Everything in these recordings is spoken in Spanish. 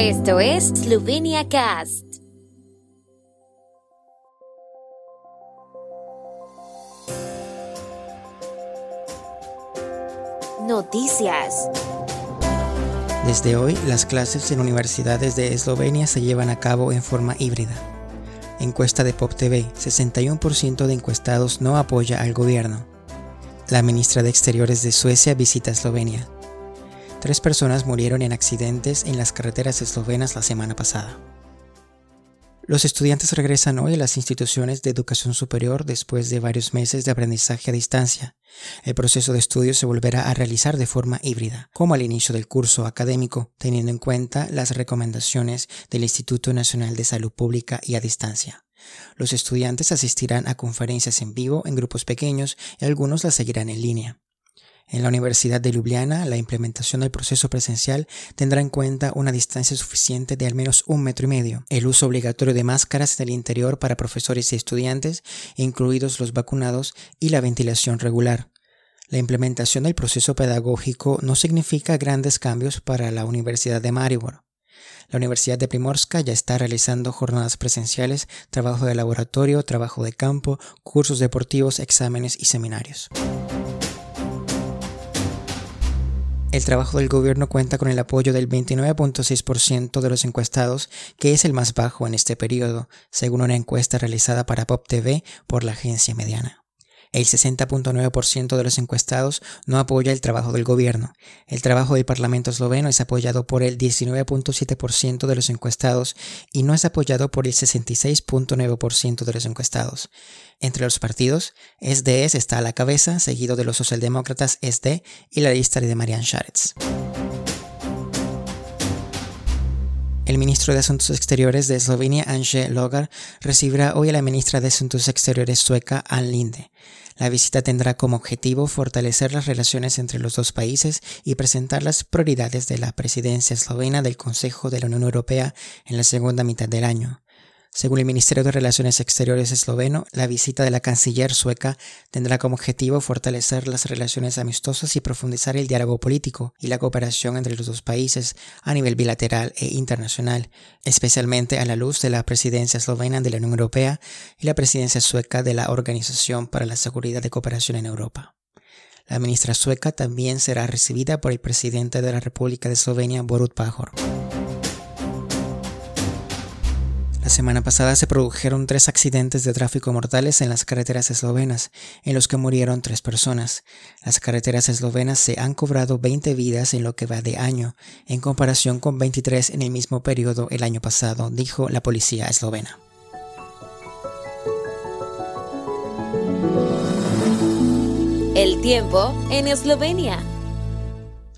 Esto es Slovenia Cast. Noticias. Desde hoy, las clases en universidades de Eslovenia se llevan a cabo en forma híbrida. Encuesta de Pop TV, 61% de encuestados no apoya al gobierno. La ministra de Exteriores de Suecia visita Eslovenia. Tres personas murieron en accidentes en las carreteras eslovenas la semana pasada. Los estudiantes regresan hoy a las instituciones de educación superior después de varios meses de aprendizaje a distancia. El proceso de estudio se volverá a realizar de forma híbrida, como al inicio del curso académico, teniendo en cuenta las recomendaciones del Instituto Nacional de Salud Pública y a distancia. Los estudiantes asistirán a conferencias en vivo en grupos pequeños y algunos las seguirán en línea. En la Universidad de Ljubljana, la implementación del proceso presencial tendrá en cuenta una distancia suficiente de al menos un metro y medio, el uso obligatorio de máscaras en el interior para profesores y estudiantes, incluidos los vacunados, y la ventilación regular. La implementación del proceso pedagógico no significa grandes cambios para la Universidad de Maribor. La Universidad de Primorska ya está realizando jornadas presenciales, trabajo de laboratorio, trabajo de campo, cursos deportivos, exámenes y seminarios. El trabajo del gobierno cuenta con el apoyo del 29.6% de los encuestados, que es el más bajo en este periodo, según una encuesta realizada para Pop TV por la agencia mediana. El 60.9% de los encuestados no apoya el trabajo del gobierno. El trabajo del Parlamento esloveno es apoyado por el 19.7% de los encuestados y no es apoyado por el 66.9% de los encuestados. Entre los partidos, SDS está a la cabeza, seguido de los socialdemócratas SD y la lista de Marian Sharetz. El ministro de Asuntos Exteriores de Eslovenia, Anje Logar, recibirá hoy a la ministra de Asuntos Exteriores sueca, Ann Linde. La visita tendrá como objetivo fortalecer las relaciones entre los dos países y presentar las prioridades de la presidencia eslovena del Consejo de la Unión Europea en la segunda mitad del año. Según el Ministerio de Relaciones Exteriores esloveno, la visita de la canciller sueca tendrá como objetivo fortalecer las relaciones amistosas y profundizar el diálogo político y la cooperación entre los dos países a nivel bilateral e internacional, especialmente a la luz de la presidencia eslovena de la Unión Europea y la presidencia sueca de la Organización para la Seguridad de Cooperación en Europa. La ministra sueca también será recibida por el presidente de la República de Eslovenia, Borut Pajor. La semana pasada se produjeron tres accidentes de tráfico mortales en las carreteras eslovenas, en los que murieron tres personas. Las carreteras eslovenas se han cobrado 20 vidas en lo que va de año, en comparación con 23 en el mismo periodo el año pasado, dijo la policía eslovena. El tiempo en Eslovenia.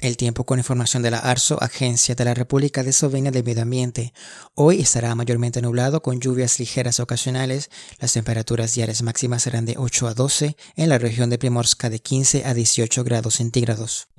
El tiempo con información de la ARSO, Agencia de la República de Eslovenia del Medio Ambiente. Hoy estará mayormente nublado con lluvias ligeras ocasionales. Las temperaturas diarias máximas serán de 8 a 12 en la región de Primorska de 15 a 18 grados centígrados.